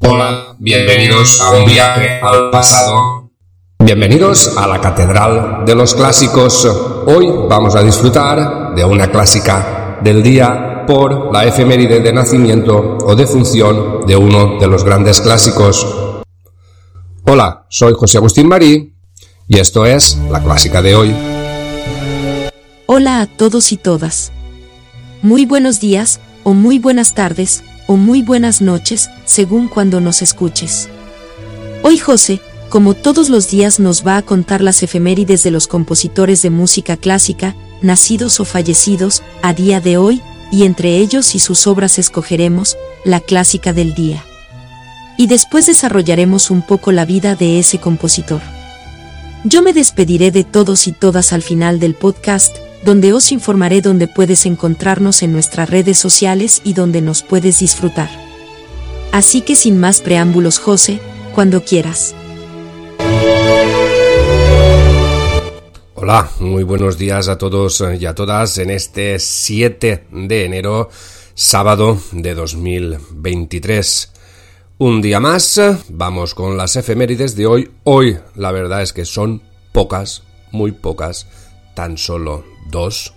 Hola, bienvenidos a un viaje al pasado. Bienvenidos a la Catedral de los Clásicos. Hoy vamos a disfrutar de una clásica del día por la efeméride de nacimiento o de función de uno de los grandes clásicos. Hola, soy José Agustín Marí y esto es la clásica de hoy. Hola a todos y todas. Muy buenos días o muy buenas tardes o muy buenas noches, según cuando nos escuches. Hoy José, como todos los días, nos va a contar las efemérides de los compositores de música clásica, nacidos o fallecidos, a día de hoy, y entre ellos y sus obras escogeremos, la clásica del día. Y después desarrollaremos un poco la vida de ese compositor. Yo me despediré de todos y todas al final del podcast, donde os informaré dónde puedes encontrarnos en nuestras redes sociales y donde nos puedes disfrutar. Así que sin más preámbulos, José, cuando quieras. Hola, muy buenos días a todos y a todas en este 7 de enero, sábado de 2023. Un día más, vamos con las efemérides de hoy. Hoy la verdad es que son pocas, muy pocas, tan solo dos.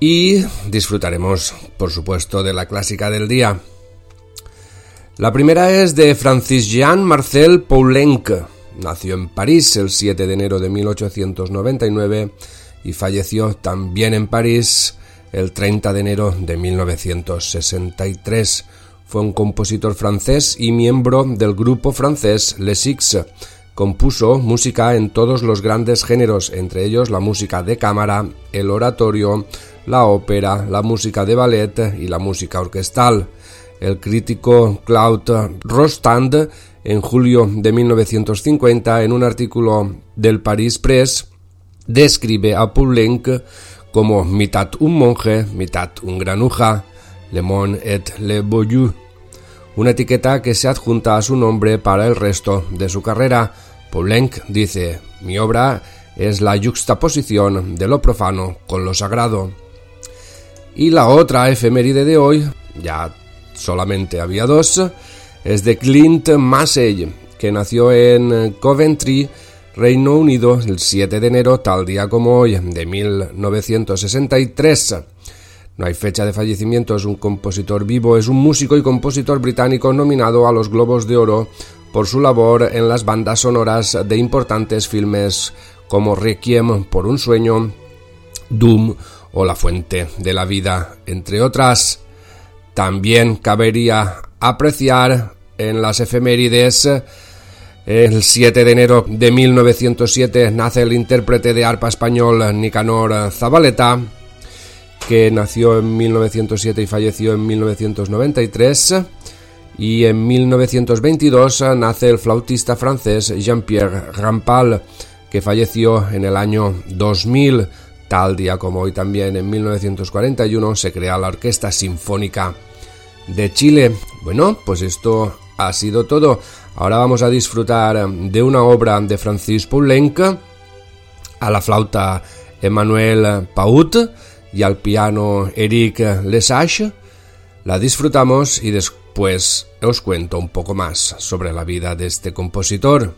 Y disfrutaremos, por supuesto, de la clásica del día. La primera es de Francis Jean Marcel Poulenc. Nació en París el 7 de enero de 1899 y falleció también en París el 30 de enero de 1963. Fue un compositor francés y miembro del grupo francés Les Six, Compuso música en todos los grandes géneros, entre ellos la música de cámara, el oratorio, la ópera, la música de ballet y la música orquestal. El crítico Claude Rostand, en julio de 1950, en un artículo del Paris Press, describe a Poulenc como mitad un monje, mitad un granuja, le monde et le boyou, una etiqueta que se adjunta a su nombre para el resto de su carrera, Poulenc dice, mi obra es la juxtaposición de lo profano con lo sagrado. Y la otra efeméride de hoy, ya solamente había dos, es de Clint Massey, que nació en Coventry, Reino Unido, el 7 de enero, tal día como hoy, de 1963. No hay fecha de fallecimiento, es un compositor vivo, es un músico y compositor británico nominado a los Globos de Oro por su labor en las bandas sonoras de importantes filmes como Requiem por un sueño, Doom o La Fuente de la Vida, entre otras. También cabería apreciar en las efemérides el 7 de enero de 1907 nace el intérprete de arpa español Nicanor Zabaleta, que nació en 1907 y falleció en 1993 y en 1922 nace el flautista francés Jean-Pierre Rampal, que falleció en el año 2000. Tal día como hoy también en 1941 se crea la Orquesta Sinfónica de Chile. Bueno, pues esto ha sido todo. Ahora vamos a disfrutar de una obra de Francis Poulenc, a la flauta Emmanuel Paut y al piano Eric Lesage. La disfrutamos y después pues os cuento un poco más sobre la vida de este compositor.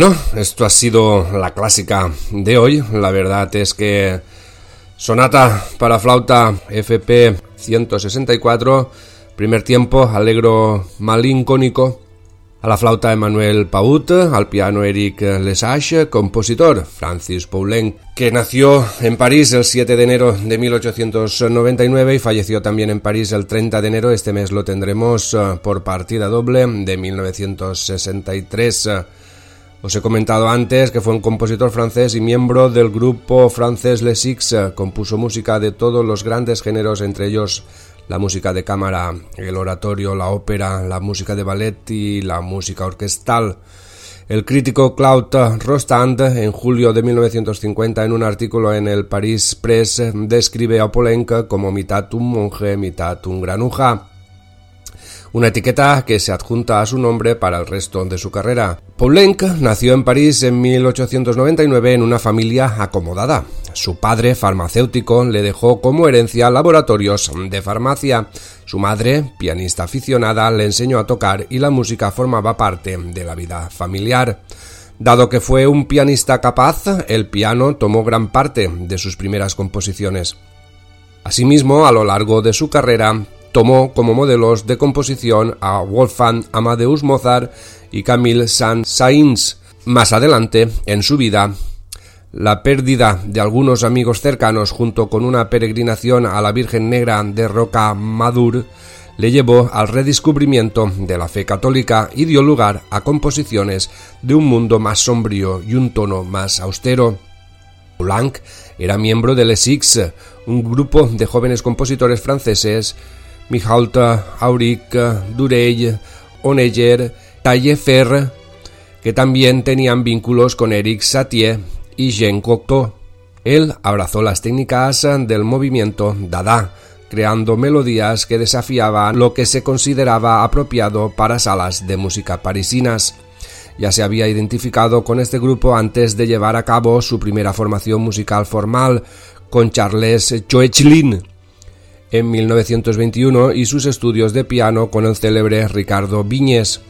Bueno, esto ha sido la clásica de hoy. La verdad es que sonata para flauta FP 164, primer tiempo, alegro malincónico. A la flauta Emmanuel Paut, al piano Eric Lesage, compositor Francis Poulenc, que nació en París el 7 de enero de 1899 y falleció también en París el 30 de enero. Este mes lo tendremos eh, por partida doble de 1963. Os he comentado antes que fue un compositor francés y miembro del grupo francés Les Six. Compuso música de todos los grandes géneros, entre ellos la música de cámara, el oratorio, la ópera, la música de ballet y la música orquestal. El crítico Claude Rostand, en julio de 1950, en un artículo en el Paris Press, describe a Polenka como mitad un monje, mitad un granuja una etiqueta que se adjunta a su nombre para el resto de su carrera. Poulenc nació en París en 1899 en una familia acomodada. Su padre, farmacéutico, le dejó como herencia laboratorios de farmacia. Su madre, pianista aficionada, le enseñó a tocar y la música formaba parte de la vida familiar. Dado que fue un pianista capaz, el piano tomó gran parte de sus primeras composiciones. Asimismo, a lo largo de su carrera, tomó como modelos de composición a Wolfgang Amadeus Mozart y Camille Saint-Saëns. Más adelante, en su vida, la pérdida de algunos amigos cercanos junto con una peregrinación a la Virgen Negra de Roca Madur le llevó al redescubrimiento de la fe católica y dio lugar a composiciones de un mundo más sombrío y un tono más austero. Poulenc era miembro de Les Six, un grupo de jóvenes compositores franceses Mihalta, Auric, Durell, Oneger, Taillefer, que también tenían vínculos con Eric Satie y Jean Cocteau. Él abrazó las técnicas del movimiento Dada, creando melodías que desafiaban lo que se consideraba apropiado para salas de música parisinas. Ya se había identificado con este grupo antes de llevar a cabo su primera formación musical formal con Charles Choechlin en 1921 y sus estudios de piano con el célebre Ricardo Viñes.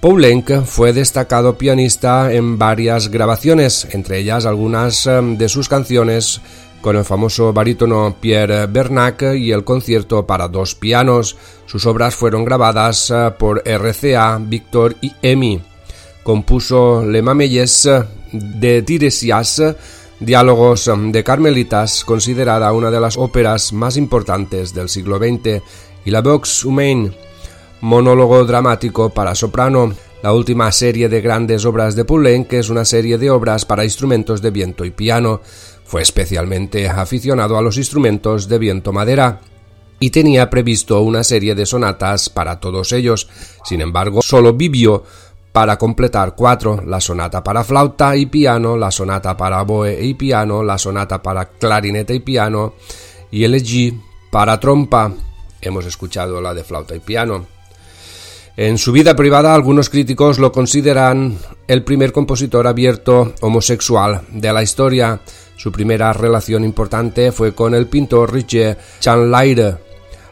Poulenc fue destacado pianista en varias grabaciones, entre ellas algunas em, de sus canciones con el famoso barítono Pierre Bernac y el concierto para dos pianos. Sus obras fueron grabadas eh, por RCA, Victor y Emi. Compuso Le Mamelles de Tiresias, Diálogos um, de Carmelitas, considerada una de las óperas más importantes del siglo XX, y La Vox Humaine, monólogo dramático para soprano, la última serie de grandes obras de Poulenc, que es una serie de obras para instrumentos de viento y piano. Fue especialmente aficionado a los instrumentos de viento madera y tenía previsto una serie de sonatas para todos ellos. Sin embargo, solo vivió para completar cuatro, la sonata para flauta y piano, la sonata para oboe y piano, la sonata para clarinete y piano y el G para trompa. Hemos escuchado la de flauta y piano. En su vida privada algunos críticos lo consideran el primer compositor abierto homosexual de la historia. Su primera relación importante fue con el pintor Richard Chanlaire,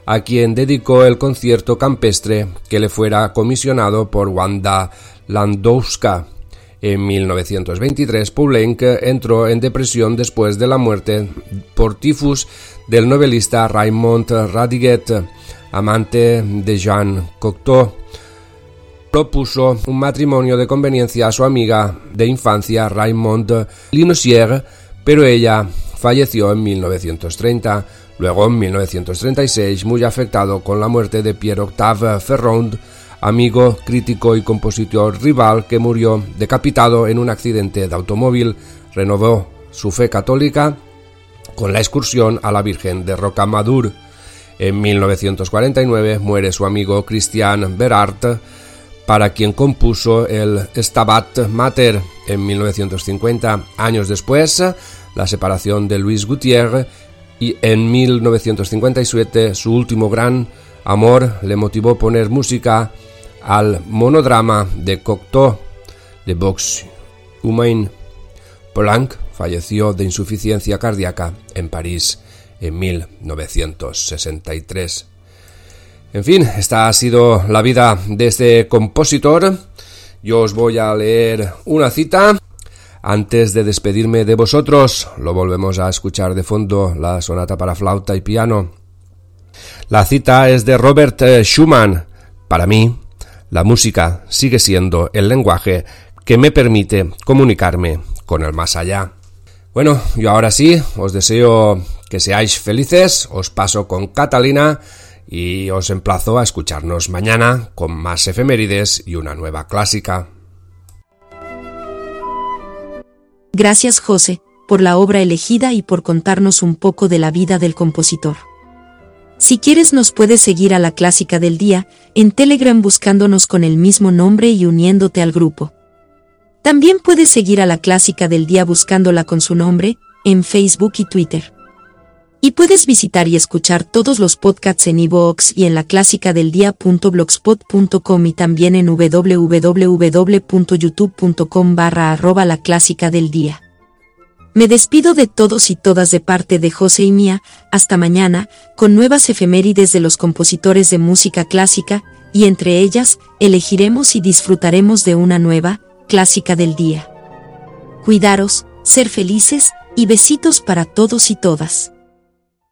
a quien dedicó el concierto campestre que le fuera comisionado por Wanda Landowska. En 1923, Poulenc entró en depresión después de la muerte por tifus del novelista Raymond Radiguet, amante de Jean Cocteau. Propuso un matrimonio de conveniencia a su amiga de infancia Raymond Linosier, pero ella falleció en 1930. Luego, en 1936, muy afectado con la muerte de Pierre-Octave Ferrand, amigo, crítico y compositor rival que murió decapitado en un accidente de automóvil, renovó su fe católica con la excursión a la Virgen de Rocamadour. En 1949 muere su amigo Christian Berard, para quien compuso el Stabat Mater. En 1950, años después, la separación de Luis Gutiérrez y en 1957 su último gran amor le motivó poner música al monodrama de Cocteau de Vox Humain. Poulenc falleció de insuficiencia cardíaca en París en 1963. En fin, esta ha sido la vida de este compositor. Yo os voy a leer una cita. Antes de despedirme de vosotros, lo volvemos a escuchar de fondo, la sonata para flauta y piano. La cita es de Robert eh, Schumann. Para mí, la música sigue siendo el lenguaje que me permite comunicarme con el más allá. Bueno, yo ahora sí, os deseo que seáis felices, os paso con Catalina y os emplazo a escucharnos mañana con más efemérides y una nueva clásica. Gracias José, por la obra elegida y por contarnos un poco de la vida del compositor. Si quieres nos puedes seguir a la clásica del día, en Telegram buscándonos con el mismo nombre y uniéndote al grupo. También puedes seguir a la clásica del día buscándola con su nombre, en Facebook y Twitter. Y puedes visitar y escuchar todos los podcasts en iVoox y en la y también en www.youtube.com barra arroba la clásica del día. Me despido de todos y todas de parte de José y mía, hasta mañana, con nuevas efemérides de los compositores de música clásica, y entre ellas, elegiremos y disfrutaremos de una nueva, clásica del día. Cuidaros, ser felices, y besitos para todos y todas.